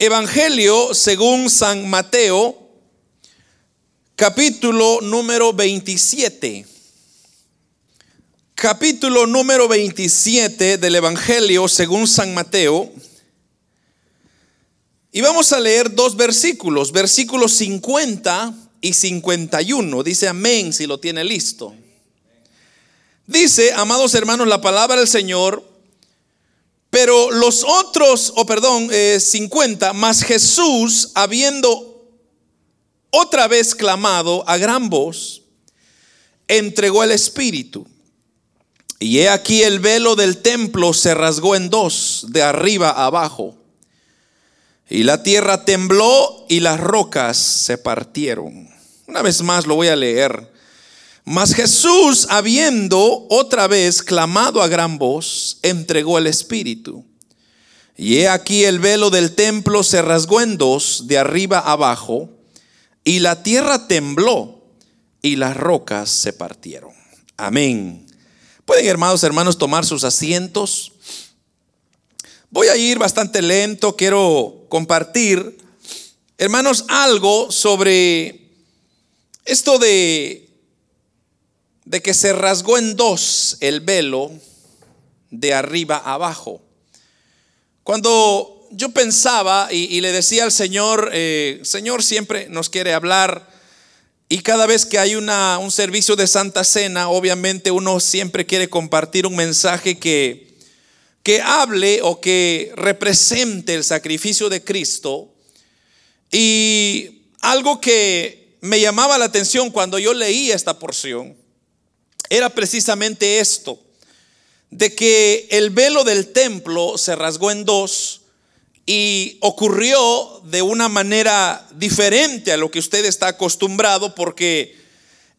Evangelio según San Mateo, capítulo número 27. Capítulo número 27 del Evangelio según San Mateo. Y vamos a leer dos versículos, versículos 50 y 51. Dice amén si lo tiene listo. Dice, amados hermanos, la palabra del Señor pero los otros, o perdón, 50, eh, más Jesús, habiendo otra vez clamado a gran voz, entregó el Espíritu. Y he aquí el velo del templo se rasgó en dos, de arriba a abajo. Y la tierra tembló y las rocas se partieron. Una vez más lo voy a leer. Mas Jesús, habiendo otra vez clamado a gran voz, entregó el Espíritu. Y he aquí el velo del templo se rasgó en dos, de arriba abajo, y la tierra tembló y las rocas se partieron. Amén. Pueden, hermanos, hermanos, tomar sus asientos. Voy a ir bastante lento, quiero compartir, hermanos, algo sobre esto de de que se rasgó en dos el velo de arriba abajo. Cuando yo pensaba y, le decía al Señor, eh, Señor siempre nos quiere hablar y cada vez que hay una, un servicio de Santa Cena, obviamente uno siempre quiere compartir un mensaje que, que hable o que represente el sacrificio de Cristo. Y algo que me llamaba la atención cuando yo leí esta porción era precisamente esto, de que el velo del templo se rasgó en dos y ocurrió de una manera diferente a lo que usted está acostumbrado porque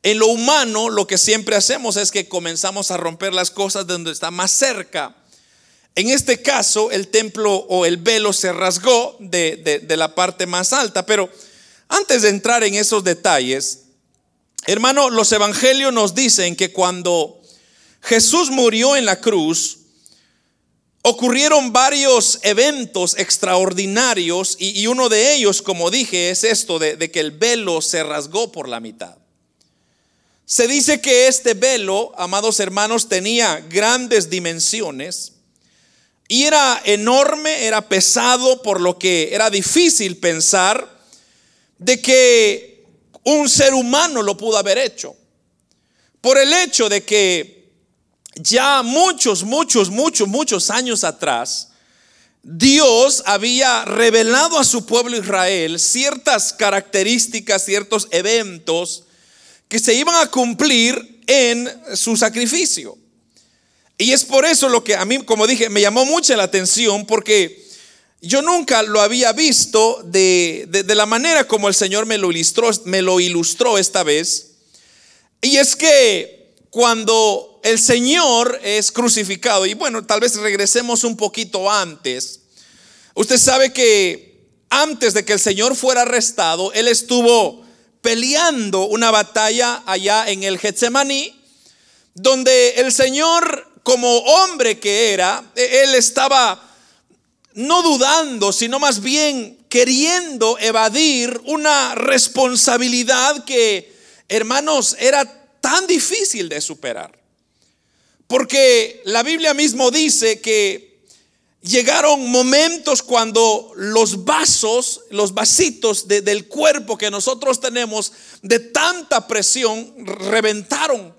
en lo humano lo que siempre hacemos es que comenzamos a romper las cosas de donde está más cerca. En este caso, el templo o el velo se rasgó de, de la parte más alta, pero antes de entrar en esos detalles, Hermano, los evangelios nos dicen que cuando Jesús murió en la cruz, ocurrieron varios eventos extraordinarios y, uno de ellos, como dije, es esto de, de que el velo se rasgó por la mitad. Se dice que este velo, amados hermanos, tenía grandes dimensiones y era enorme, era pesado, por lo que era difícil pensar de que un ser humano lo pudo haber hecho. Por el hecho de que ya muchos, muchos, muchos, muchos años atrás, Dios había revelado a su pueblo Israel ciertas características, ciertos eventos que se iban a cumplir en su sacrificio. Y es por eso lo que a mí, como dije, me llamó mucho la atención porque yo nunca lo había visto de, la manera como el Señor me lo, ilustró, me lo ilustró esta vez. Y es que cuando el Señor es crucificado, y bueno, tal vez regresemos un poquito antes, usted sabe que antes de que el Señor fuera arrestado, Él estuvo peleando una batalla allá en el Getsemaní, donde el Señor, como hombre que era, Él estaba no dudando, sino más bien queriendo evadir una responsabilidad que, hermanos, era tan difícil de superar. Porque la Biblia mismo dice que llegaron momentos cuando los vasos, los vasitos del cuerpo que nosotros tenemos de tanta presión reventaron.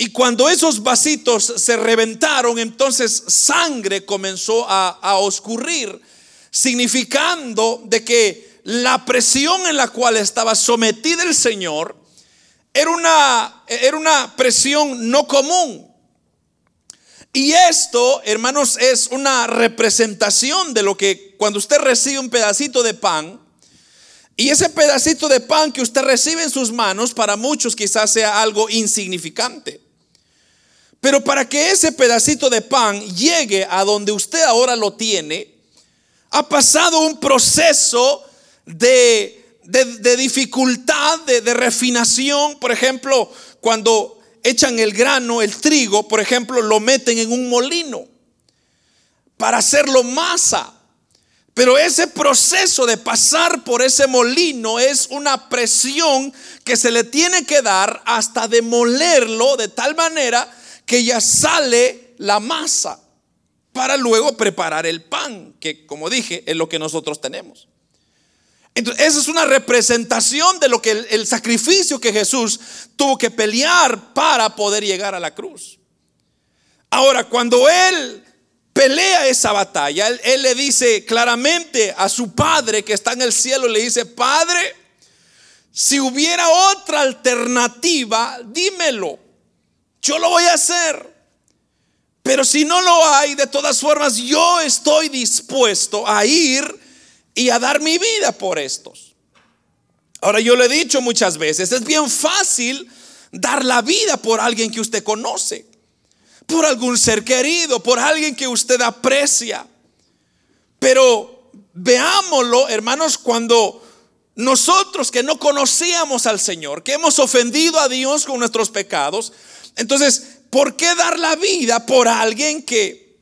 Y cuando esos vasitos se reventaron, entonces sangre comenzó a, a oscurrir, significando de que la presión en la cual estaba sometida el Señor era una, era una presión no común. Y esto, hermanos, es una representación de lo que cuando usted recibe un pedacito de pan, y ese pedacito de pan que usted recibe en sus manos, para muchos quizás sea algo insignificante. Pero para que ese pedacito de pan llegue a donde usted ahora lo tiene, ha pasado un proceso de, dificultad, de, de refinación. Por ejemplo, cuando echan el grano, el trigo, por ejemplo, lo meten en un molino para hacerlo masa. Pero ese proceso de pasar por ese molino es una presión que se le tiene que dar hasta demolerlo de tal manera que ya sale la masa para luego preparar el pan, que como dije es lo que nosotros tenemos. Entonces, esa es una representación de lo que el, sacrificio que Jesús tuvo que pelear para poder llegar a la cruz. Ahora, cuando Él pelea esa batalla, él, le dice claramente a su padre que está en el cielo, le dice, Padre, si hubiera otra alternativa, dímelo, yo lo voy a hacer. Pero si no lo hay, de todas formas, yo estoy dispuesto a ir y a dar mi vida por estos. Ahora yo le he dicho muchas veces, es bien fácil dar la vida por alguien que usted conoce por algún ser querido, por alguien que usted aprecia. Pero veámoslo, hermanos, cuando nosotros que no conocíamos al Señor, que hemos ofendido a Dios con nuestros pecados, entonces, ¿por qué dar la vida por alguien que,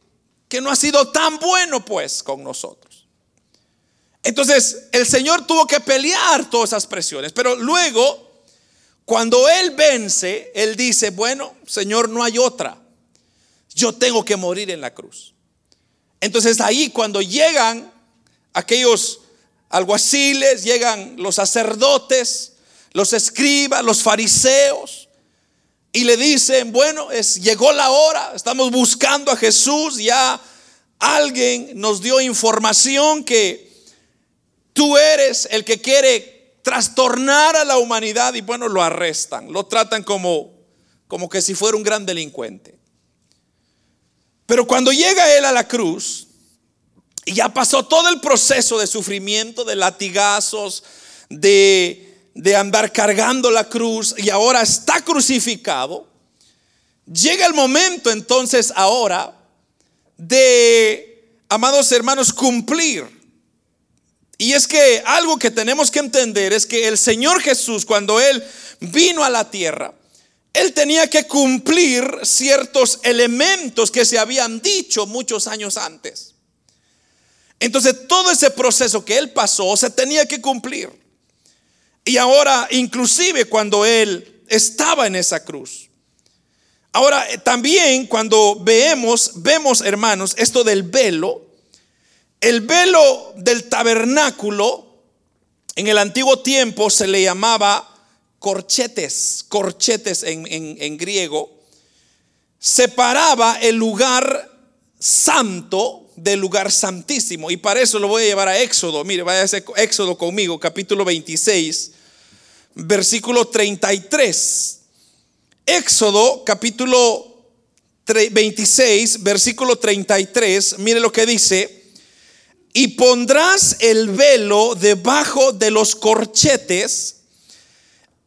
que no ha sido tan bueno pues con nosotros? Entonces, el Señor tuvo que pelear todas esas presiones, pero luego, cuando Él vence, Él dice, bueno, Señor, no hay otra yo tengo que morir en la cruz. Entonces ahí cuando llegan aquellos alguaciles, llegan los sacerdotes, los escribas, los fariseos, y le dicen, bueno, es, llegó la hora, estamos buscando a Jesús, ya alguien nos dio información que tú eres el que quiere trastornar a la humanidad y bueno, lo arrestan, lo tratan como, como que si fuera un gran delincuente. Pero cuando llega él a la cruz, y ya pasó todo el proceso de sufrimiento, de latigazos, de, de andar cargando la cruz, y ahora está crucificado, llega el momento entonces ahora de, amados hermanos, cumplir. Y es que algo que tenemos que entender es que el Señor Jesús, cuando Él vino a la tierra, él tenía que cumplir ciertos elementos que se habían dicho muchos años antes. Entonces todo ese proceso que él pasó se tenía que cumplir. Y ahora, inclusive cuando él estaba en esa cruz. Ahora, eh, también cuando vemos, vemos hermanos, esto del velo, el velo del tabernáculo en el antiguo tiempo se le llamaba corchetes, corchetes en, griego, separaba el lugar santo del lugar santísimo. Y para eso lo voy a llevar a Éxodo. Mire, vaya a Éxodo conmigo, capítulo 26, versículo 33. Éxodo, capítulo 26, versículo 33. Mire lo que dice. Y pondrás el velo debajo de los corchetes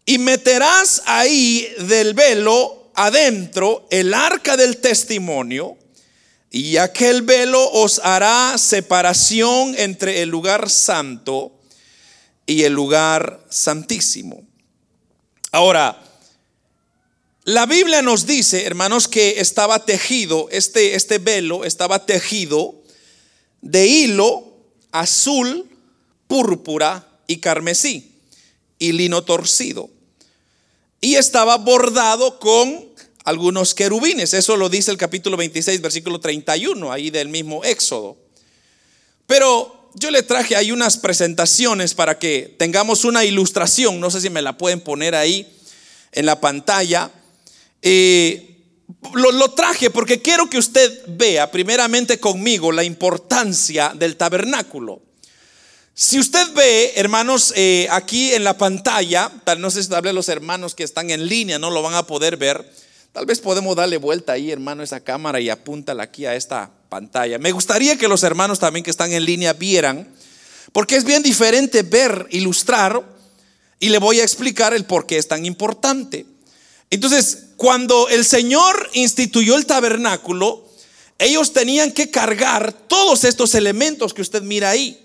y meterás ahí del velo adentro el arca del testimonio, y aquel velo os hará separación entre el lugar santo y el lugar santísimo. Ahora, la Biblia nos dice, hermanos, que estaba tejido, este, este velo estaba tejido de hilo azul, púrpura y carmesí, y lino torcido y estaba bordado con algunos querubines. Eso lo dice el capítulo 26, versículo 31, ahí del mismo Éxodo. Pero yo le traje ahí unas presentaciones para que tengamos una ilustración. No sé si me la pueden poner ahí en la pantalla. Eh, lo, traje porque quiero que usted vea primeramente conmigo la importancia del tabernáculo. Si usted ve, hermanos, eh, aquí en la pantalla, tal no sé si hable los hermanos que están en línea, no lo van a poder ver. Tal vez podemos darle vuelta ahí, hermano, esa cámara y apúntala aquí a esta pantalla. Me gustaría que los hermanos también que están en línea vieran, porque es bien diferente ver, ilustrar, y le voy a explicar el por qué es tan importante. Entonces, cuando el Señor instituyó el tabernáculo, ellos tenían que cargar todos estos elementos que usted mira ahí.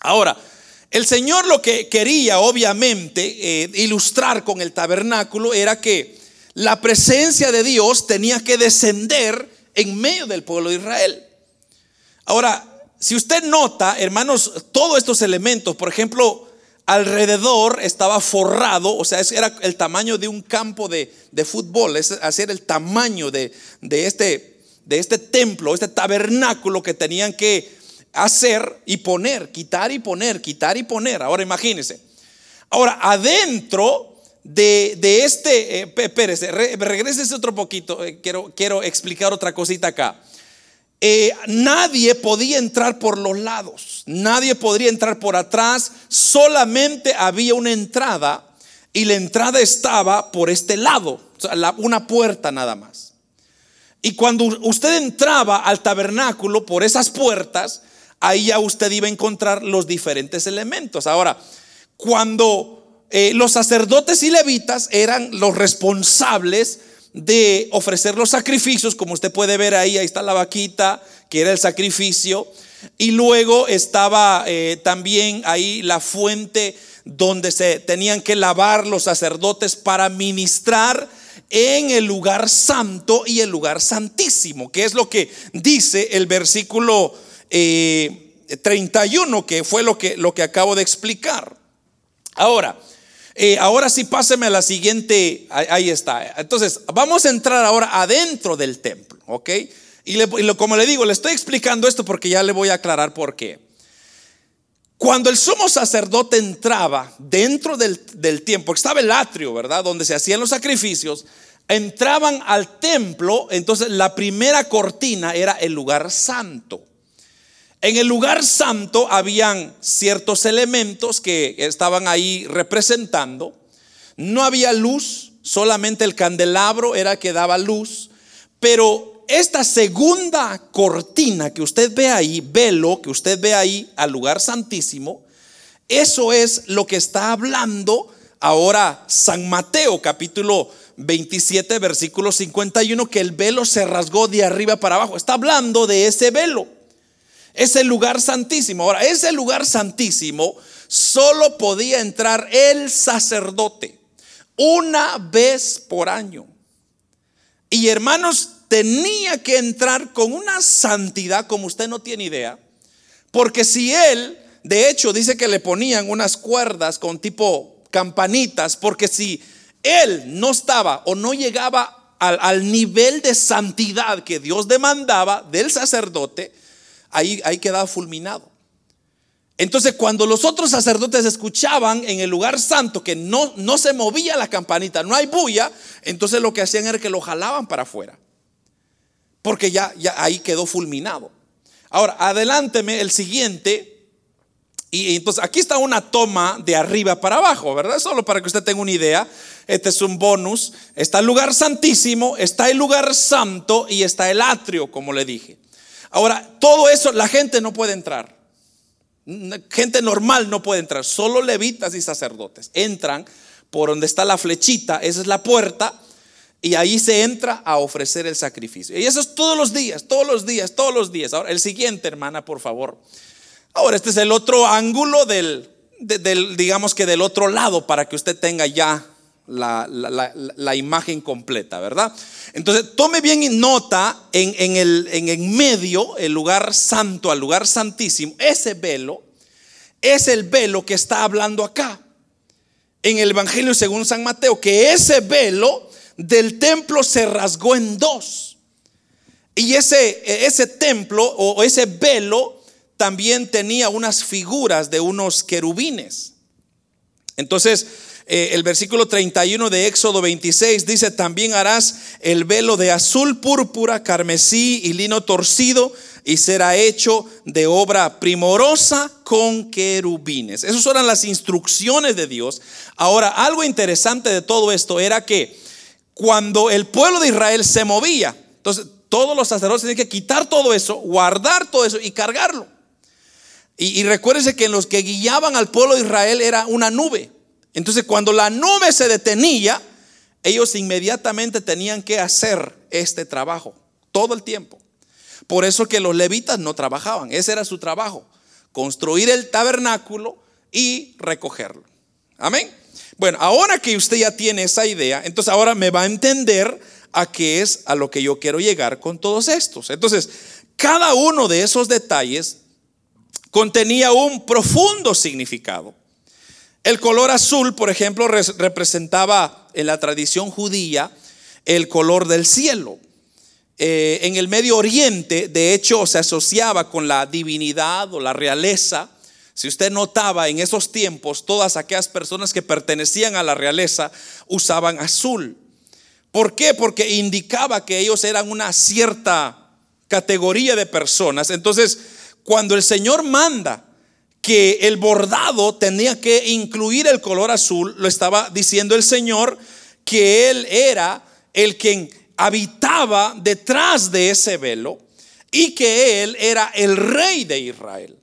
Ahora, el Señor lo que quería, obviamente, eh, ilustrar con el tabernáculo era que la presencia de Dios tenía que descender en medio del pueblo de Israel. Ahora, si usted nota, hermanos, todos estos elementos, por ejemplo, alrededor estaba forrado, o sea, era el tamaño de un campo de, fútbol, es hacer el tamaño de, de, este, de este templo, este tabernáculo que tenían que hacer y poner, quitar y poner, quitar y poner. Ahora imagínense. Ahora, adentro de, este, eh, espérese, regrese otro poquito, eh, quiero, quiero explicar otra cosita acá. Eh, nadie podía entrar por los lados, nadie podría entrar por atrás, solamente había una entrada y la entrada estaba por este lado, una puerta nada más. Y cuando usted entraba al tabernáculo por esas puertas, ahí ya usted iba a encontrar los diferentes elementos. Ahora, cuando eh, los sacerdotes y levitas eran los responsables de ofrecer los sacrificios, como usted puede ver ahí, ahí está la vaquita, que era el sacrificio, y luego estaba eh, también ahí la fuente donde se tenían que lavar los sacerdotes para ministrar en el lugar santo y el lugar santísimo, que es lo que dice el versículo 31, eh, que fue lo que, lo que acabo de explicar. Ahora, eh, ahora sí páseme a la siguiente, ahí, está. Entonces, vamos a entrar ahora adentro del templo, ¿ok? Y, como le digo, le estoy explicando esto porque ya le voy a aclarar por qué. Cuando el sumo sacerdote entraba dentro del, del tiempo, estaba el atrio, ¿verdad? Donde se hacían los sacrificios, entraban al templo, entonces la primera cortina era el lugar santo. En el lugar santo habían ciertos elementos que estaban ahí representando. No había luz, solamente el candelabro era que daba luz, pero esta segunda cortina que usted ve ahí, velo que usted ve ahí al lugar santísimo, eso es lo que está hablando ahora San Mateo capítulo 27 versículo 51 que el velo se rasgó de arriba para abajo. Está hablando de ese velo. Es el lugar santísimo. Ahora, ese lugar santísimo solo podía entrar el sacerdote una vez por año. Y hermanos, tenía que entrar con una santidad como usted no tiene idea. Porque si él, de hecho, dice que le ponían unas cuerdas con tipo campanitas, porque si él no estaba o no llegaba al, al nivel de santidad que Dios demandaba del sacerdote, ahí, quedaba fulminado. Entonces cuando los otros sacerdotes escuchaban en el lugar santo que no, no se movía la campanita, no hay bulla, entonces lo que hacían era que lo jalaban para afuera. Porque ya, ya ahí quedó fulminado. Ahora, adelánteme el siguiente. Y entonces aquí está una toma de arriba para abajo, ¿verdad? Solo para que usted tenga una idea. Este es un bonus. Está el lugar santísimo, está el lugar santo y está el atrio, como le dije. Ahora, todo eso la gente no puede entrar. Gente normal no puede entrar, solo levitas y sacerdotes. Entran por donde está la flechita, esa es la puerta, y ahí se entra a ofrecer el sacrificio. Y eso es todos los días, todos los días, todos los días. Ahora, el siguiente, hermana, por favor. Ahora, este es el otro ángulo del, del digamos que del otro lado, para que usted tenga ya la, imagen completa, ¿verdad? Entonces, tome bien nota en, el, en el medio, el lugar santo, al lugar santísimo, ese velo es el velo que está hablando acá. En el Evangelio según San Mateo, que ese velo del templo se rasgó en dos. Y ese, ese templo o ese velo también tenía unas figuras de unos querubines. Entonces, eh, el versículo 31 de Éxodo 26 dice, también harás el velo de azul púrpura, carmesí y lino torcido y será hecho de obra primorosa con querubines. Esas eran las instrucciones de Dios. Ahora, algo interesante de todo esto era que cuando el pueblo de Israel se movía, entonces todos los sacerdotes tenían que quitar todo eso, guardar todo eso y cargarlo. Y, y recuérdense que en los que guiaban al pueblo de Israel era una nube. Entonces cuando la nube se detenía, ellos inmediatamente tenían que hacer este trabajo, todo el tiempo. Por eso que los levitas no trabajaban, ese era su trabajo, construir el tabernáculo y recogerlo. Amén. Bueno, ahora que usted ya tiene esa idea, entonces ahora me va a entender a qué es a lo que yo quiero llegar con todos estos. Entonces, cada uno de esos detalles contenía un profundo significado. El color azul, por ejemplo, representaba en la tradición judía el color del cielo. Eh, en el Medio Oriente, de hecho, se asociaba con la divinidad o la realeza. Si usted notaba en esos tiempos, todas aquellas personas que pertenecían a la realeza usaban azul. ¿Por qué? Porque indicaba que ellos eran una cierta categoría de personas. Entonces, cuando el Señor manda que el bordado tenía que incluir el color azul, lo estaba diciendo el Señor que Él era el quien habitaba detrás de ese velo y que él era el rey de Israel.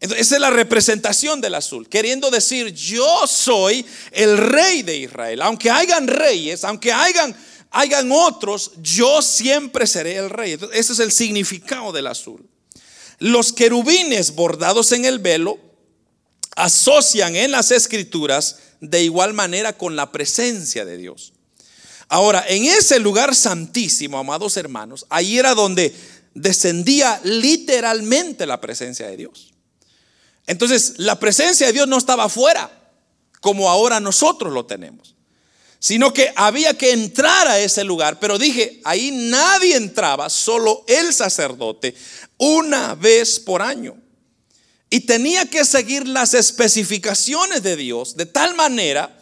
Entonces, esa es la representación del azul, queriendo decir, yo soy el rey de Israel. Aunque hayan reyes, aunque hayan, hayan otros, yo siempre seré el rey. Entonces, ese es el significado del azul. Los querubines bordados en el velo asocian en las escrituras de igual manera con la presencia de Dios. Ahora, en ese lugar santísimo, amados hermanos, ahí era donde descendía literalmente la presencia de Dios. Entonces, la presencia de Dios no estaba afuera, como ahora nosotros lo tenemos, sino que había que entrar a ese lugar. Pero dije, ahí nadie entraba, solo el sacerdote, una vez por año. Y tenía que seguir las especificaciones de Dios de tal manera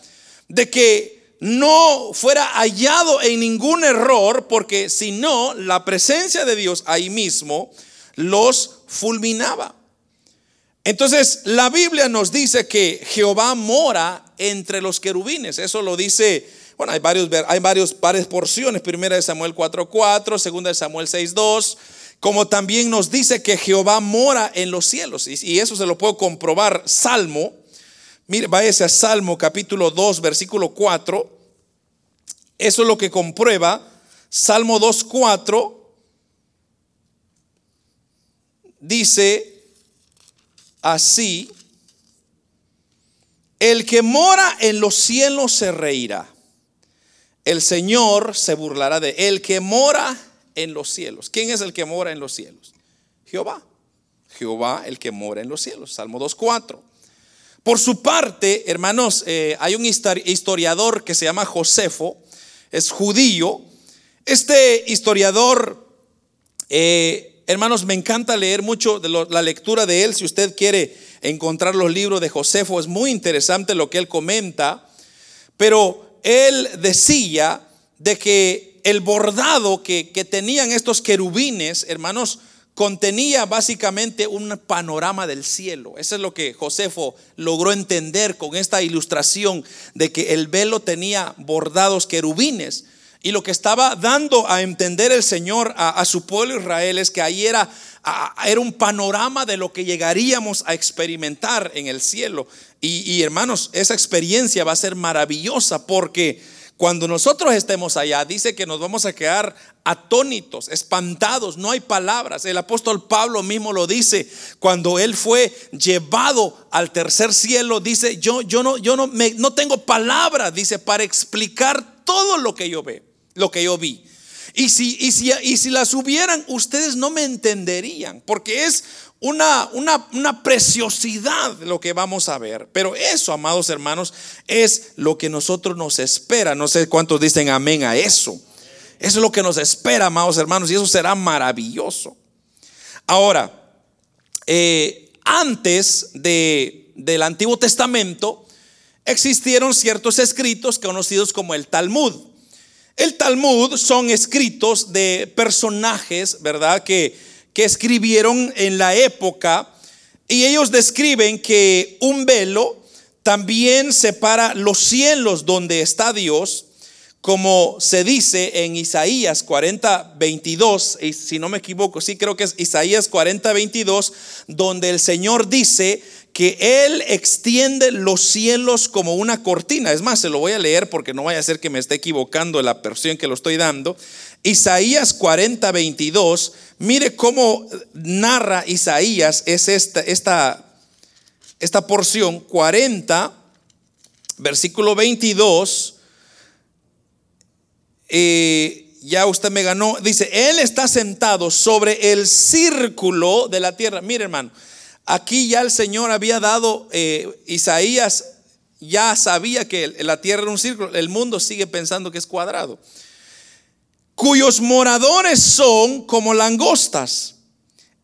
de que no fuera hallado en ningún error, porque si no, la presencia de Dios ahí mismo los fulminaba. Entonces, la Biblia nos dice que Jehová mora entre los querubines. Eso lo dice, bueno, hay varios hay varios varias porciones, primera de Samuel 4:4, segunda de Samuel 6:2, como también nos dice que Jehová mora en los cielos y, eso se lo puedo comprobar Salmo Mire, váyase a Salmo capítulo 2, versículo 4. Eso es lo que comprueba. Salmo 2, 4 dice así, el que mora en los cielos se reirá. El Señor se burlará de el que mora en los cielos. ¿Quién es el que mora en los cielos? Jehová. Jehová el que mora en los cielos. Salmo 2.4. Por su parte, hermanos, eh, hay un historiador que se llama Josefo, es judío. Este historiador, eh, hermanos, me encanta leer mucho la lectura de él. Si usted quiere encontrar los libros de Josefo, es muy interesante lo que él comenta. Pero él decía de que el bordado que, que tenían estos querubines, hermanos, contenía básicamente un panorama del cielo. Eso es lo que Josefo logró entender con esta ilustración de que el velo tenía bordados querubines. Y lo que estaba dando a entender el Señor a, su pueblo Israel es que ahí era, era un panorama de lo que llegaríamos a experimentar en el cielo. y hermanos, esa experiencia va a ser maravillosa porque cuando nosotros estemos allá, dice que nos vamos a quedar atónitos, espantados, no hay palabras. El apóstol Pablo mismo lo dice cuando él fue llevado al tercer cielo, dice, "Yo yo no yo no me, no tengo palabras", dice, para explicar todo lo que yo ve, lo que yo vi. Y si, y si, y si las hubieran, ustedes no me entenderían, porque es una, una, preciosidad lo que vamos a ver. Pero eso, amados hermanos, es lo que nosotros nos espera. No sé cuántos dicen amén a eso. Eso es lo que nos espera, amados hermanos, y eso será maravilloso. Ahora, eh, antes de, del Antiguo Testamento, existieron ciertos escritos conocidos como el Talmud. El Talmud son escritos de personajes, ¿verdad? Que que escribieron en la época y ellos describen que un velo también separa los cielos donde está Dios, como se dice en Isaías 40, 22, y si no me equivoco, sí creo que es Isaías 40, 22, donde el Señor dice que Él extiende los cielos como una cortina. Es más, se lo voy a leer porque no vaya a ser que me esté equivocando en la versión que lo estoy dando. Isaías 40, 22, mire cómo narra Isaías es esta, esta, esta porción, 40, versículo 22. Eh, ya usted me ganó, dice, Él está sentado sobre el círculo de la tierra. Mire hermano, Aquí ya el Señor había dado, eh, Isaías ya sabía que la tierra era un círculo, el mundo sigue pensando que es cuadrado. Cuyos moradores son como langostas.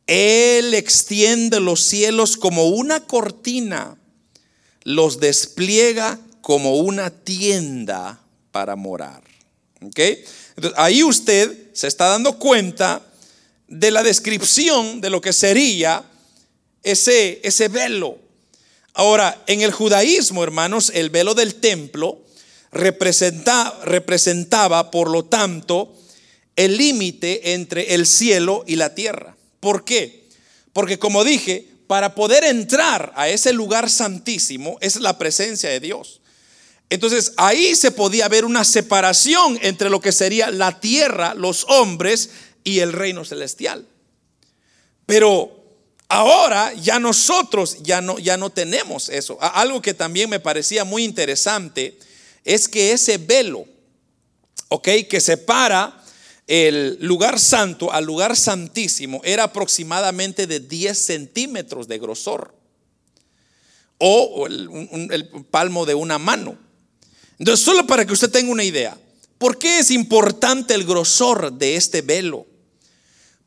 Él extiende los cielos como una cortina, los despliega como una tienda para morar. Entonces, ahí usted se está dando cuenta de la descripción de lo que sería ese, ese velo. Ahora, en el judaísmo, hermanos, el velo del templo representa, representaba, por lo tanto, el límite entre el cielo y la tierra. ¿Por qué? Porque como dije, para poder entrar a ese lugar santísimo es la presencia de Dios. Entonces ahí se podía ver una separación entre lo que sería la tierra, los hombres y el reino celestial. Pero ahora ya nosotros ya no, ya no tenemos eso. Algo que también me parecía muy interesante es que ese velo, ok, que separa el lugar santo al lugar santísimo era aproximadamente de 10 centímetros de grosor o el, el palmo de una mano. Entonces, solo para que usted tenga una idea, ¿por qué es importante el grosor de este velo?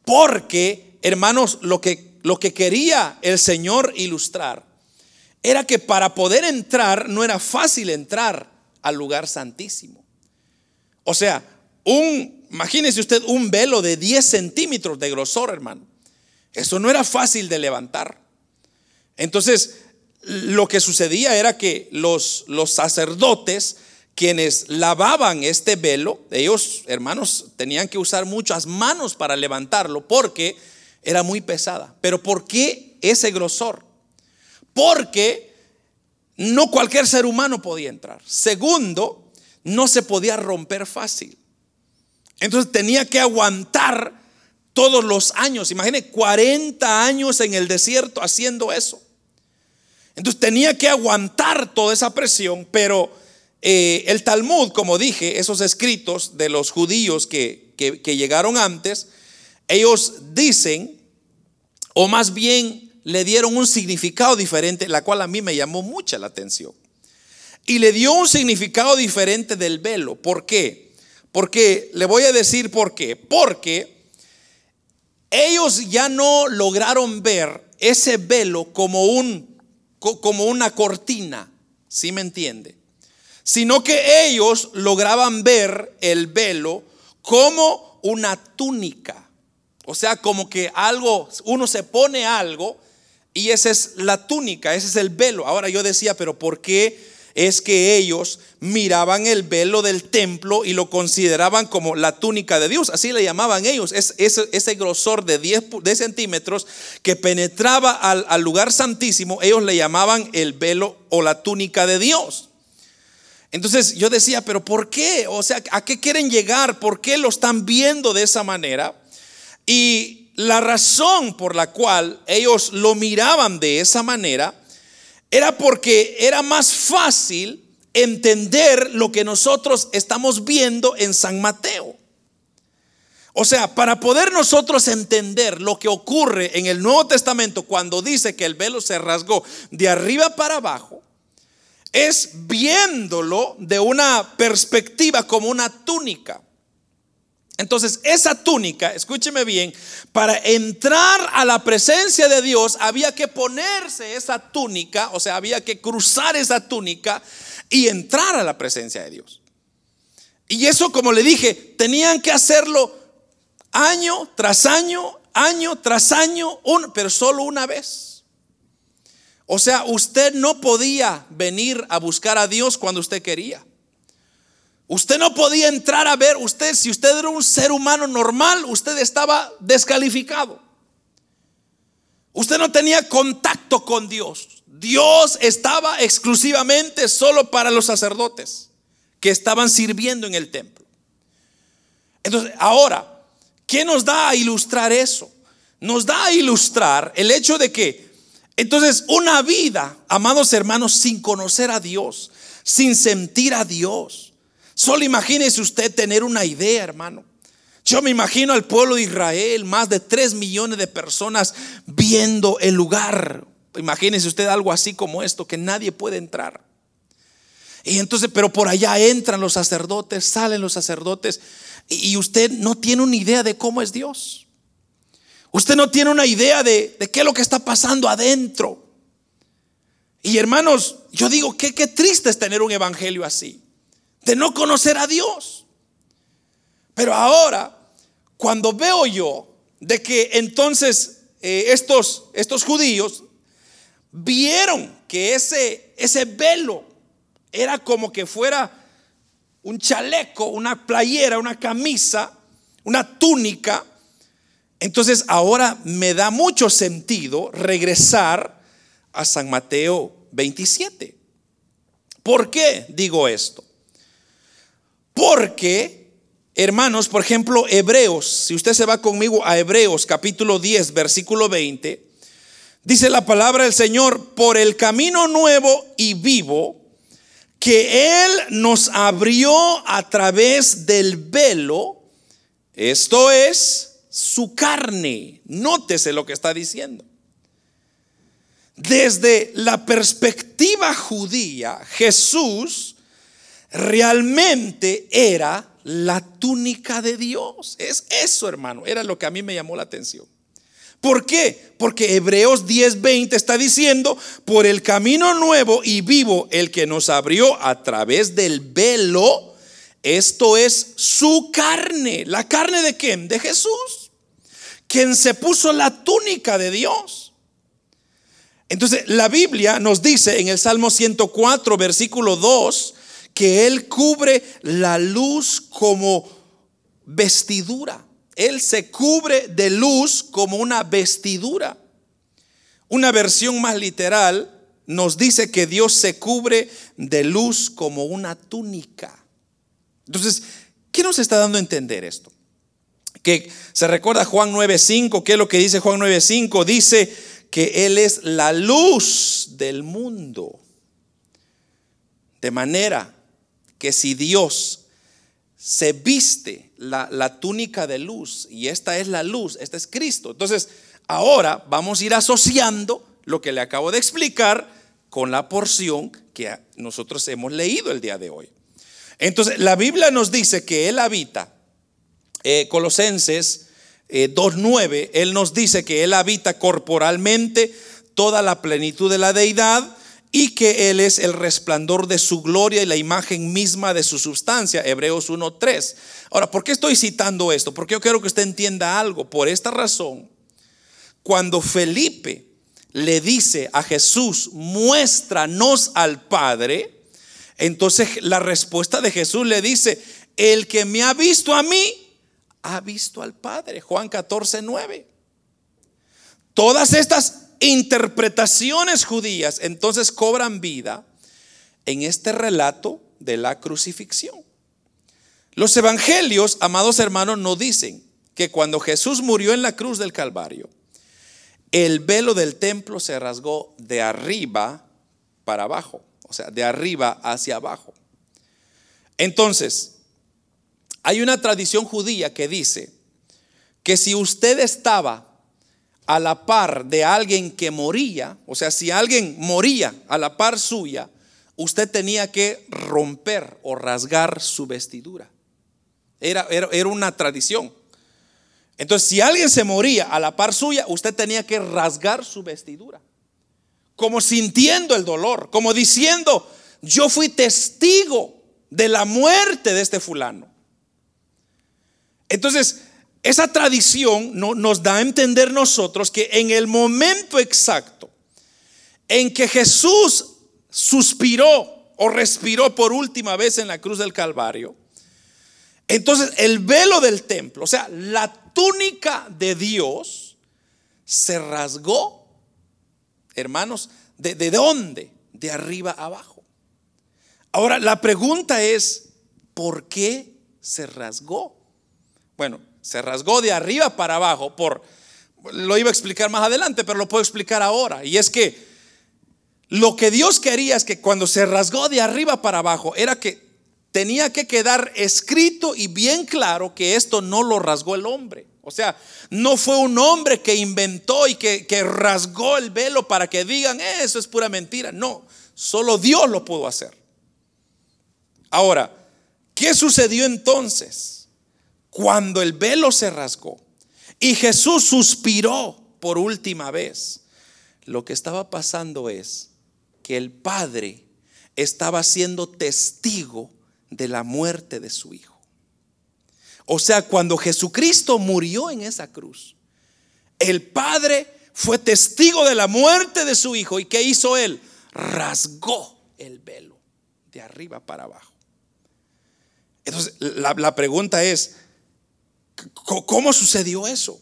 Porque, hermanos, lo que, lo que quería el Señor ilustrar era que para poder entrar no era fácil entrar al lugar santísimo. O sea, un, imagínese usted un velo de 10 centímetros de grosor, hermano. Eso no era fácil de levantar. Entonces, lo que sucedía era que los, los sacerdotes, quienes lavaban este velo, ellos, hermanos, tenían que usar muchas manos para levantarlo porque era muy pesada. Pero ¿por qué ese grosor? Porque no cualquier ser humano podía entrar. Segundo, no se podía romper fácil. Entonces tenía que aguantar todos los años. Imagine 40 años en el desierto haciendo eso. Entonces tenía que aguantar toda esa presión, pero eh, el Talmud, como dije, esos escritos de los judíos que, que llegaron antes, ellos dicen, o más bien le dieron un significado diferente, la cual a mí me llamó mucha la atención. Y le dio un significado diferente del velo. ¿Por qué? Porque le voy a decir por qué. Porque ellos ya no lograron ver ese velo como un como una cortina, ¿sí me entiende? Sino que ellos lograban ver el velo como una túnica. O sea, como que algo, uno se pone algo y esa es la túnica, ese es el velo. Ahora yo decía, pero ¿por qué es que ellos miraban el velo del templo y lo consideraban como la túnica de Dios. Así le llamaban ellos. Es, ese, grosor de 10, centímetros que penetraba al, al lugar santísimo, ellos le llamaban el velo o la túnica de Dios. Entonces yo decía, pero ¿por qué? O sea, ¿a qué quieren llegar? ¿Por qué lo están viendo de esa manera? Y la razón por la cual ellos lo miraban de esa manera era porque era más fácil entender lo que nosotros estamos viendo en San Mateo. O sea, para poder nosotros entender lo que ocurre en el Nuevo Testamento cuando dice que el velo se rasgó de arriba para abajo, es viéndolo de una perspectiva como una túnica. Entonces, esa túnica, escúcheme bien, para entrar a la presencia de Dios había que ponerse esa túnica, o sea, había que cruzar esa túnica y entrar a la presencia de Dios. Y eso, como le dije, tenían que hacerlo año tras año, año tras año, pero solo una vez. O sea, usted no podía venir a buscar a Dios cuando usted quería. Usted no podía entrar a ver, usted, si usted era un ser humano normal, usted estaba descalificado. Usted no tenía contacto con Dios. Dios estaba exclusivamente solo para los sacerdotes que estaban sirviendo en el templo. Entonces, ahora, ¿qué nos da a ilustrar eso? Nos da a ilustrar el hecho de que, entonces, una vida, amados hermanos, sin conocer a Dios, sin sentir a Dios, Solo imagínese usted tener una idea, hermano. Yo me imagino al pueblo de Israel, más de 3 millones de personas viendo el lugar. Imagínese usted algo así como esto, que nadie puede entrar. Y entonces, pero por allá entran los sacerdotes, salen los sacerdotes, y usted no tiene una idea de cómo es Dios. Usted no tiene una idea de, qué es lo que está pasando adentro. Y hermanos, yo digo que qué triste es tener un evangelio así, de no conocer a Dios. Pero ahora cuando veo yo de que entonces eh, estos, estos judíos vieron que ese, ese velo era como que fuera un chaleco, una playera, una camisa, una túnica, entonces ahora me da mucho sentido regresar a San Mateo 27. ¿Por qué digo esto? Porque Hermanos, por ejemplo, Hebreos, si usted se va conmigo a Hebreos capítulo 10, versículo 20, dice la palabra del Señor, por el camino nuevo y vivo que Él nos abrió a través del velo, esto es su carne. Nótese lo que está diciendo. Desde la perspectiva judía, Jesús realmente era la túnica de Dios. Es eso, hermano. Era lo que a mí me llamó la atención. ¿Por qué? Porque Hebreos 10:20 está diciendo, por el camino nuevo y vivo, el que nos abrió a través del velo, esto es su carne. ¿La carne de quién? De Jesús, quien se puso la túnica de Dios. Entonces, la Biblia nos dice en el Salmo 104, versículo 2, que Él cubre la luz como vestidura. Él se cubre de luz como una vestidura. Una versión más literal nos dice que Dios se cubre de luz como una túnica. Entonces, ¿qué nos está dando a entender esto? Que se recuerda Juan 9:5, ¿qué es lo que dice Juan 9:5? Dice que Él es la luz del mundo. De manera que si Dios se viste la, túnica de luz, y esta es la luz, este es Cristo, entonces ahora vamos a ir asociando lo que le acabo de explicar con la porción que nosotros hemos leído el día de hoy. Entonces, la Biblia nos dice que Él habita, eh, Colosenses 2.9, eh, Él nos dice que Él habita corporalmente toda la plenitud de la deidad y que Él es el resplandor de su gloria y la imagen misma de su sustancia, Hebreos 1.3. Ahora, ¿por qué estoy citando esto? Porque yo quiero que usted entienda algo. Por esta razón, cuando Felipe le dice a Jesús, muéstranos al Padre, entonces la respuesta de Jesús le dice, el que me ha visto a mí, ha visto al Padre. Juan 14.9. Todas estas interpretaciones judías entonces cobran vida en este relato de la crucifixión. Los evangelios, amados hermanos, nos dicen que cuando Jesús murió en la cruz del Calvario, el velo del templo se rasgó de arriba para abajo, o sea, de arriba hacia abajo. Entonces, hay una tradición judía que dice que si usted estaba a la par de alguien que moría, o sea, si alguien moría a la par suya, usted tenía que romper o rasgar su vestidura. Era, era, una tradición. Entonces, si alguien se moría a la par suya, usted tenía que rasgar su vestidura. Como sintiendo el dolor, como diciendo, yo fui testigo de la muerte de este fulano. Entonces, esa tradición nos da a entender nosotros que en el momento exacto en que Jesús suspiró o respiró por última vez en la cruz del Calvario, entonces el velo del templo, o sea, la túnica de Dios, se rasgó, hermanos, ¿de, de dónde? De arriba abajo. Ahora, la pregunta es, ¿por qué se rasgó? Bueno, se rasgó de arriba para abajo por, lo iba a explicar más adelante, pero lo puedo explicar ahora. Y es que lo que Dios quería es que cuando se rasgó de arriba para abajo era que tenía que quedar escrito y bien claro que esto no lo rasgó el hombre. O sea, no fue un hombre que inventó y que, que rasgó el velo para que digan, eso es pura mentira. No, solo Dios lo pudo hacer. Ahora, ¿qué sucedió entonces? Cuando el velo se rasgó y Jesús suspiró por última vez, lo que estaba pasando es que el Padre estaba siendo testigo de la muerte de su Hijo. O sea, cuando Jesucristo murió en esa cruz, el Padre fue testigo de la muerte de su Hijo. ¿Y qué hizo Él? Rasgó el velo de arriba para abajo. Entonces, la, pregunta es, ¿cómo sucedió eso?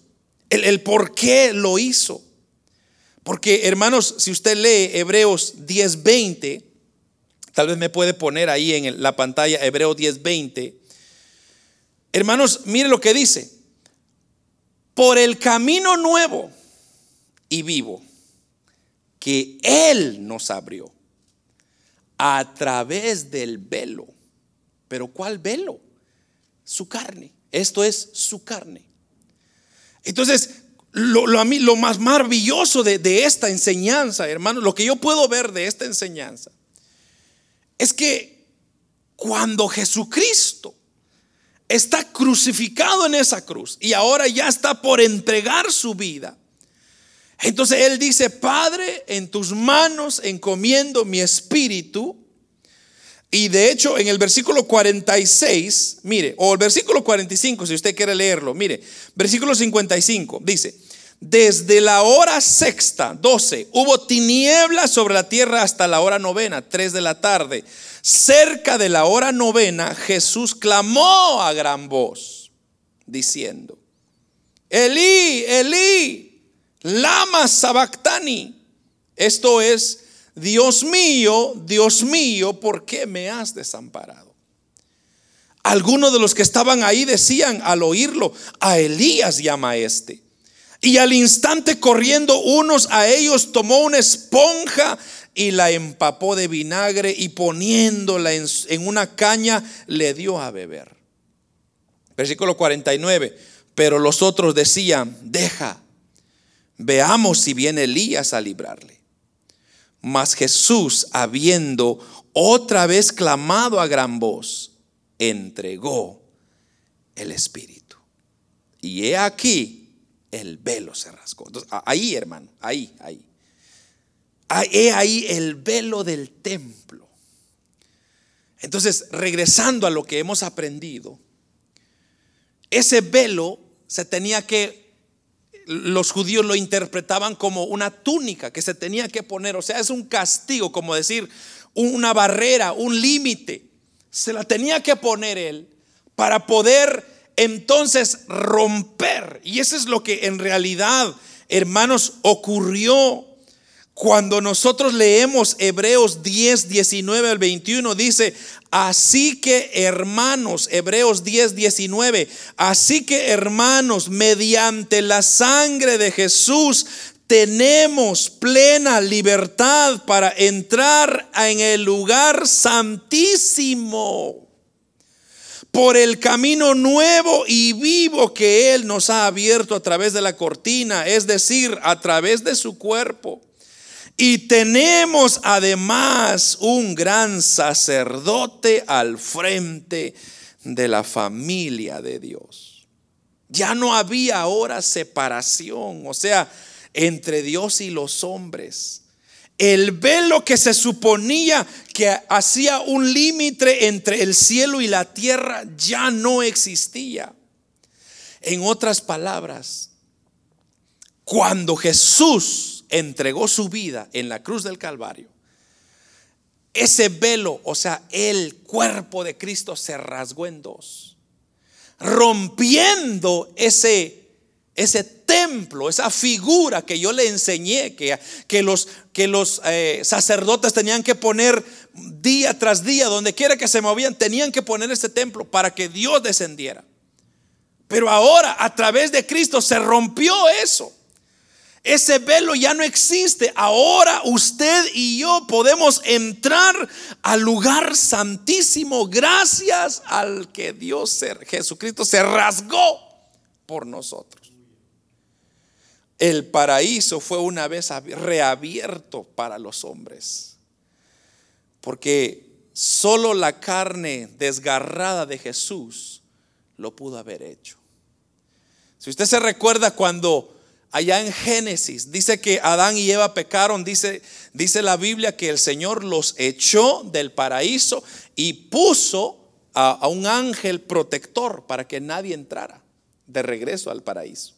El, por qué lo hizo. Porque, hermanos, si usted lee Hebreos 10:20, tal vez me puede poner ahí en la pantalla Hebreos 10:20. Hermanos, mire lo que dice. Por el camino nuevo y vivo que Él nos abrió a través del velo. Pero ¿cuál velo? Su carne. Esto es su carne. Entonces, lo, lo más maravilloso de, de esta enseñanza, hermanos, lo que yo puedo ver de esta enseñanza, es que cuando Jesucristo está crucificado en esa cruz y ahora ya está por entregar su vida. Entonces él dice, Padre, en tus manos encomiendo mi espíritu. Y de hecho en el versículo 46, mire, o el versículo 45, si usted quiere leerlo, mire, versículo 55 dice, desde la hora sexta, 12, hubo tinieblas sobre la tierra hasta la hora novena, 3 de la tarde. Cerca de la hora novena, Jesús clamó a gran voz, diciendo, Elí, Elí, lama sabactani. Esto es, Dios mío, Dios mío, ¿por qué me has desamparado? Algunos de los que estaban ahí decían al oírlo, a Elías llama este. Y al instante corriendo unos a ellos tomó una esponja y la empapó de vinagre y poniéndola en, una caña le dio a beber. Versículo 49. Pero los otros decían, deja, veamos si viene Elías a librarle. Mas Jesús, habiendo otra vez clamado a gran voz, entregó el Espíritu. Y he aquí, el velo se rasgó. ahí, hermano, ahí, ahí. He ahí el velo del templo. Entonces, regresando a lo que hemos aprendido, ese velo se tenía que, los judíos lo interpretaban como una túnica que se tenía que poner, o sea, es un castigo, como decir, una barrera, un límite. Se la tenía que poner él para poder entonces romper. Y eso es lo que en realidad, hermanos, ocurrió cuando nosotros leemos Hebreos 10, 19 al 21, dice, así que hermanos, Hebreos 10, 19, así que hermanos, mediante la sangre de Jesús, tenemos plena libertad para entrar en el lugar santísimo por el camino nuevo y vivo que Él nos ha abierto a través de la cortina, es decir, a través de su cuerpo. Y tenemos además un gran sacerdote al frente de la familia de Dios. Ya no había ahora separación, o sea, entre Dios y los hombres. El velo que se suponía que hacía un límite entre el cielo y la tierra ya no existía. En otras palabras, cuando Jesús entregó su vida en la cruz del Calvario, ese velo, o sea, el cuerpo de Cristo se rasgó en dos, rompiendo ese, ese templo, esa figura que yo le enseñé, que, que los, que los eh, sacerdotes tenían que poner día tras día, donde quiera que se movían, tenían que poner ese templo para que Dios descendiera. Pero ahora, a través de Cristo, se rompió eso. Ese velo ya no existe. Ahora usted y yo podemos entrar al lugar santísimo gracias al que Dios, Jesucristo, se rasgó por nosotros. El paraíso fue una vez reabierto para los hombres. Porque solo la carne desgarrada de Jesús lo pudo haber hecho. Si usted se recuerda cuando allá en Génesis dice que Adán y Eva pecaron, dice, dice la Biblia que el Señor los echó del paraíso y puso a, un ángel protector para que nadie entrara de regreso al paraíso.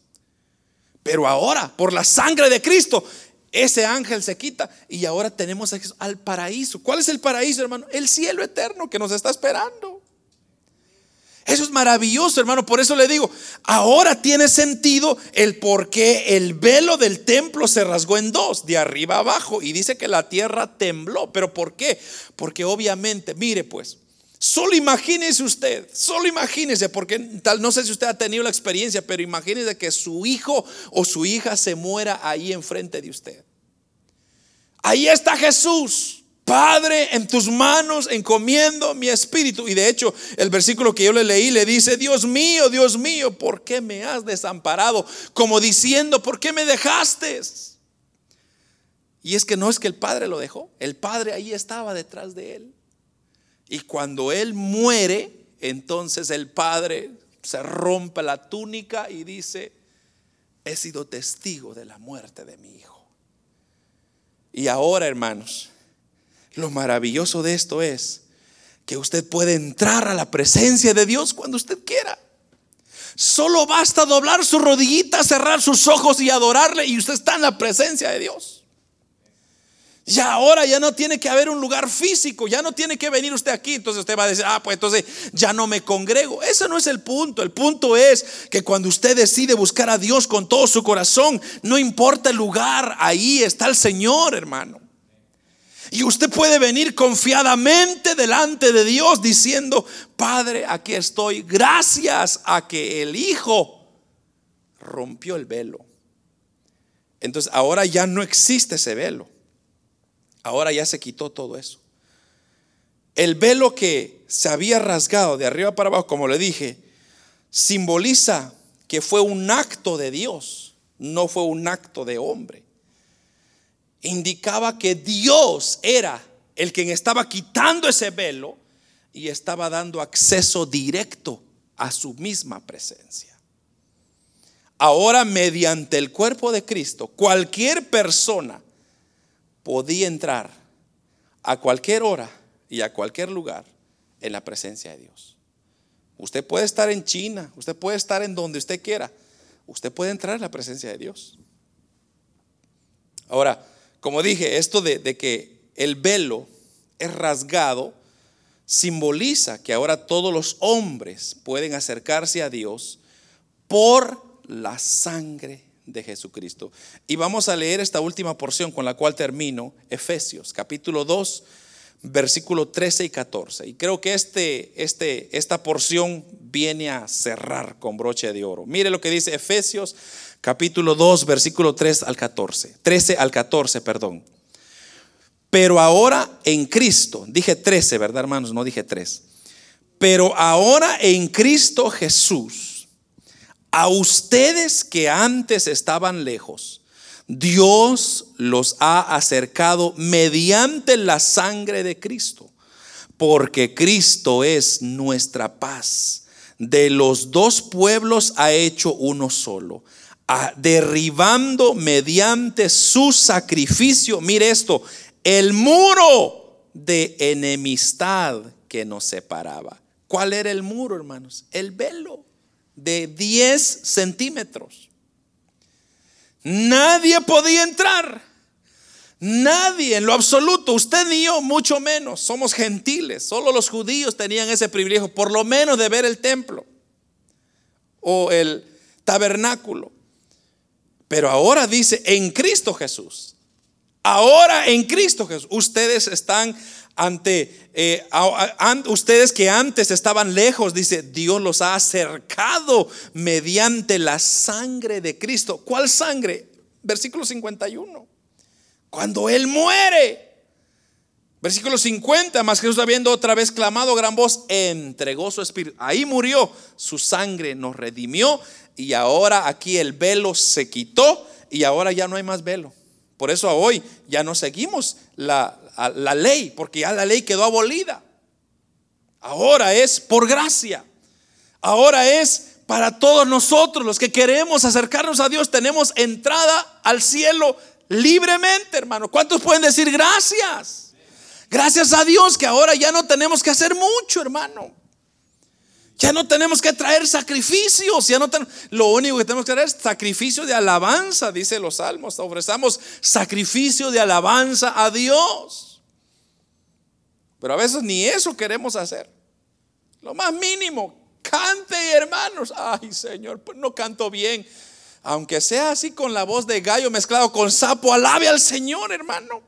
Pero ahora, por la sangre de Cristo, ese ángel se quita y ahora tenemos acceso al paraíso. ¿Cuál es el paraíso, hermano? El cielo eterno que nos está esperando. Eso es maravilloso, hermano. Por eso le digo, ahora tiene sentido el por qué el velo del templo se rasgó en dos, de arriba abajo, y dice que la tierra tembló. ¿Pero por qué? Porque obviamente, mire pues, Solo imagínese usted, solo imagínese, porque tal, no sé si usted ha tenido la experiencia, pero imagínese que su hijo o su hija se muera ahí enfrente de usted. Ahí está Jesús, Padre, en tus manos encomiendo mi espíritu. Y de hecho, el versículo que yo le leí le dice, Dios mío, Dios mío, ¿por qué me has desamparado? Como diciendo, ¿por qué me dejaste? Y es que no es que el Padre lo dejó, el Padre ahí estaba detrás de él. Y cuando él muere, entonces el padre se rompe la túnica y dice, he sido testigo de la muerte de mi hijo. Y ahora, hermanos, lo maravilloso de esto es que usted puede entrar a la presencia de Dios cuando usted quiera. Solo basta doblar su rodillita, cerrar sus ojos y adorarle y usted está en la presencia de Dios. Ya ahora ya no tiene que haber un lugar físico, ya no tiene que venir usted aquí. Entonces usted va a decir, ah, pues entonces ya no me congrego. Ese no es el punto. El punto es que cuando usted decide buscar a Dios con todo su corazón, no importa el lugar, ahí está el Señor, hermano. Y usted puede venir confiadamente delante de Dios diciendo, Padre, aquí estoy, gracias a que el Hijo rompió el velo. Entonces ahora ya no existe ese velo. Ahora ya se quitó todo eso. El velo que se había rasgado de arriba para abajo, como le dije, simboliza que fue un acto de Dios, no fue un acto de hombre. Indicaba que Dios era el quien estaba quitando ese velo y estaba dando acceso directo a su misma presencia. Ahora, mediante el cuerpo de Cristo, cualquier persona podía entrar a cualquier hora y a cualquier lugar en la presencia de Dios. Usted puede estar en China, usted puede estar en donde usted quiera, usted puede entrar en la presencia de Dios. Ahora, como dije, esto de, que el velo es rasgado simboliza que ahora todos los hombres pueden acercarse a Dios por la sangre de Jesucristo. Y vamos a leer esta última porción con la cual termino, Efesios, capítulo 2, versículo 13 y 14. Y creo que este, este, esta porción viene a cerrar con broche de oro. Mire lo que dice Efesios, capítulo 2, versículo 3 al 14. 13 al 14, perdón. Pero ahora en Cristo, dije 13, ¿verdad, hermanos? No dije 3. Pero ahora en Cristo Jesús a ustedes que antes estaban lejos, Dios los ha acercado mediante la sangre de Cristo, porque Cristo es nuestra paz. De los dos pueblos ha hecho uno solo, derribando mediante su sacrificio, mire esto, el muro de enemistad que nos separaba. ¿Cuál era el muro, hermanos? El velo de 10 centímetros. Nadie podía entrar. Nadie en lo absoluto, usted ni yo, mucho menos. Somos gentiles. Solo los judíos tenían ese privilegio, por lo menos de ver el templo o el tabernáculo. Pero ahora dice, en Cristo Jesús. Ahora en Cristo Jesús. Ustedes están ante eh, ustedes que antes estaban lejos, dice, Dios los ha acercado mediante la sangre de Cristo. ¿Cuál sangre? Versículo 51. Cuando Él muere. Versículo 50, más Jesús habiendo otra vez clamado gran voz, entregó su espíritu. Ahí murió, su sangre nos redimió y ahora aquí el velo se quitó y ahora ya no hay más velo. Por eso hoy ya no seguimos la, la ley, porque ya la ley quedó abolida. Ahora es por gracia. Ahora es para todos nosotros los que queremos acercarnos a Dios. Tenemos entrada al cielo libremente, hermano. ¿Cuántos pueden decir gracias? Gracias a Dios que ahora ya no tenemos que hacer mucho, hermano. Ya no tenemos que traer sacrificios, ya no lo único que tenemos que traer es sacrificio de alabanza, dice los salmos. Ofrecemos sacrificio de alabanza a Dios. Pero a veces ni eso queremos hacer. Lo más mínimo, cante hermanos. Ay, Señor, pues no canto bien. Aunque sea así con la voz de gallo mezclado con sapo, alabe al Señor, hermano.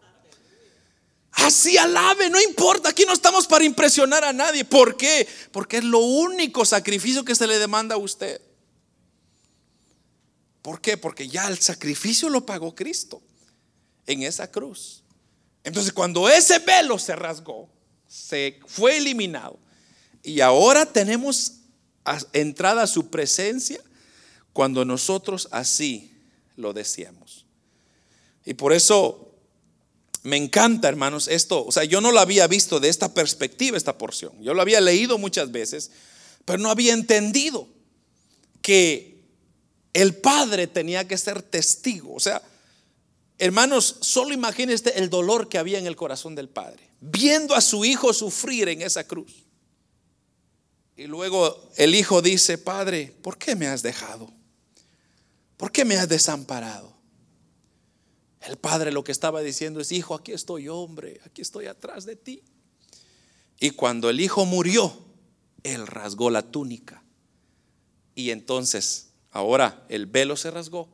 Así alabe, no importa, aquí no estamos para impresionar a nadie. ¿Por qué? Porque es lo único sacrificio que se le demanda a usted. ¿Por qué? Porque ya el sacrificio lo pagó Cristo en esa cruz. Entonces cuando ese velo se rasgó, se fue eliminado y ahora tenemos entrada a su presencia cuando nosotros así lo deseamos. Y por eso me encanta, hermanos, esto. O sea, yo no lo había visto de esta perspectiva, esta porción. Yo lo había leído muchas veces, pero no había entendido que el Padre tenía que ser testigo. O sea, hermanos, solo imagínense el dolor que había en el corazón del Padre, viendo a su hijo sufrir en esa cruz. Y luego el hijo dice, Padre, ¿por qué me has dejado? ¿Por qué me has desamparado? El padre lo que estaba diciendo es, hijo, aquí estoy hombre, aquí estoy atrás de ti. Y cuando el hijo murió, él rasgó la túnica. Y entonces, ahora el velo se rasgó.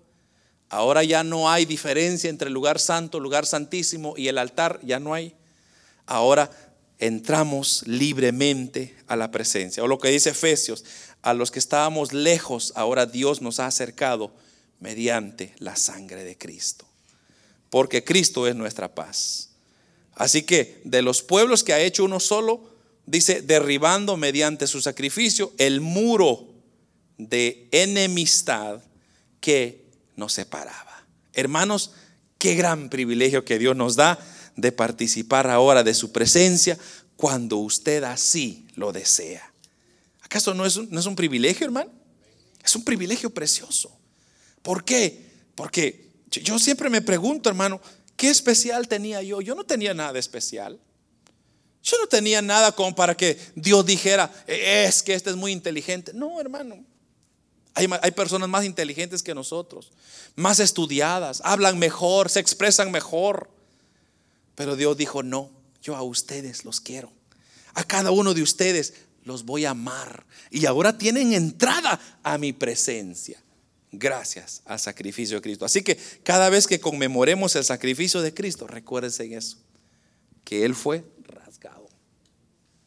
Ahora ya no hay diferencia entre el lugar santo, lugar santísimo y el altar, ya no hay. Ahora entramos libremente a la presencia. O lo que dice Efesios, a los que estábamos lejos, ahora Dios nos ha acercado mediante la sangre de Cristo porque Cristo es nuestra paz. Así que de los pueblos que ha hecho uno solo, dice, derribando mediante su sacrificio el muro de enemistad que nos separaba. Hermanos, qué gran privilegio que Dios nos da de participar ahora de su presencia cuando usted así lo desea. ¿Acaso no es un, privilegio, hermano? Es un privilegio precioso. ¿Por qué? Porque yo siempre me pregunto, hermano, ¿qué especial tenía yo? Yo no tenía nada especial. Yo no tenía nada como para que Dios dijera, es que este es muy inteligente. No, hermano. Hay, hay, personas más inteligentes que nosotros, más estudiadas, hablan mejor, se expresan mejor. Pero Dios dijo, no, yo a ustedes los quiero. A cada uno de ustedes los voy a amar. Y ahora tienen entrada a mi presencia gracias al sacrificio de Cristo. Así que cada vez que conmemoremos el sacrificio de Cristo, recuérdense en eso, que Él fue rasgado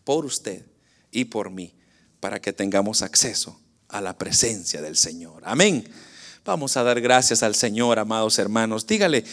por usted y por mí, para que tengamos acceso a la presencia del Señor. Amén. Vamos a dar gracias al Señor, amados hermanos. Dígale,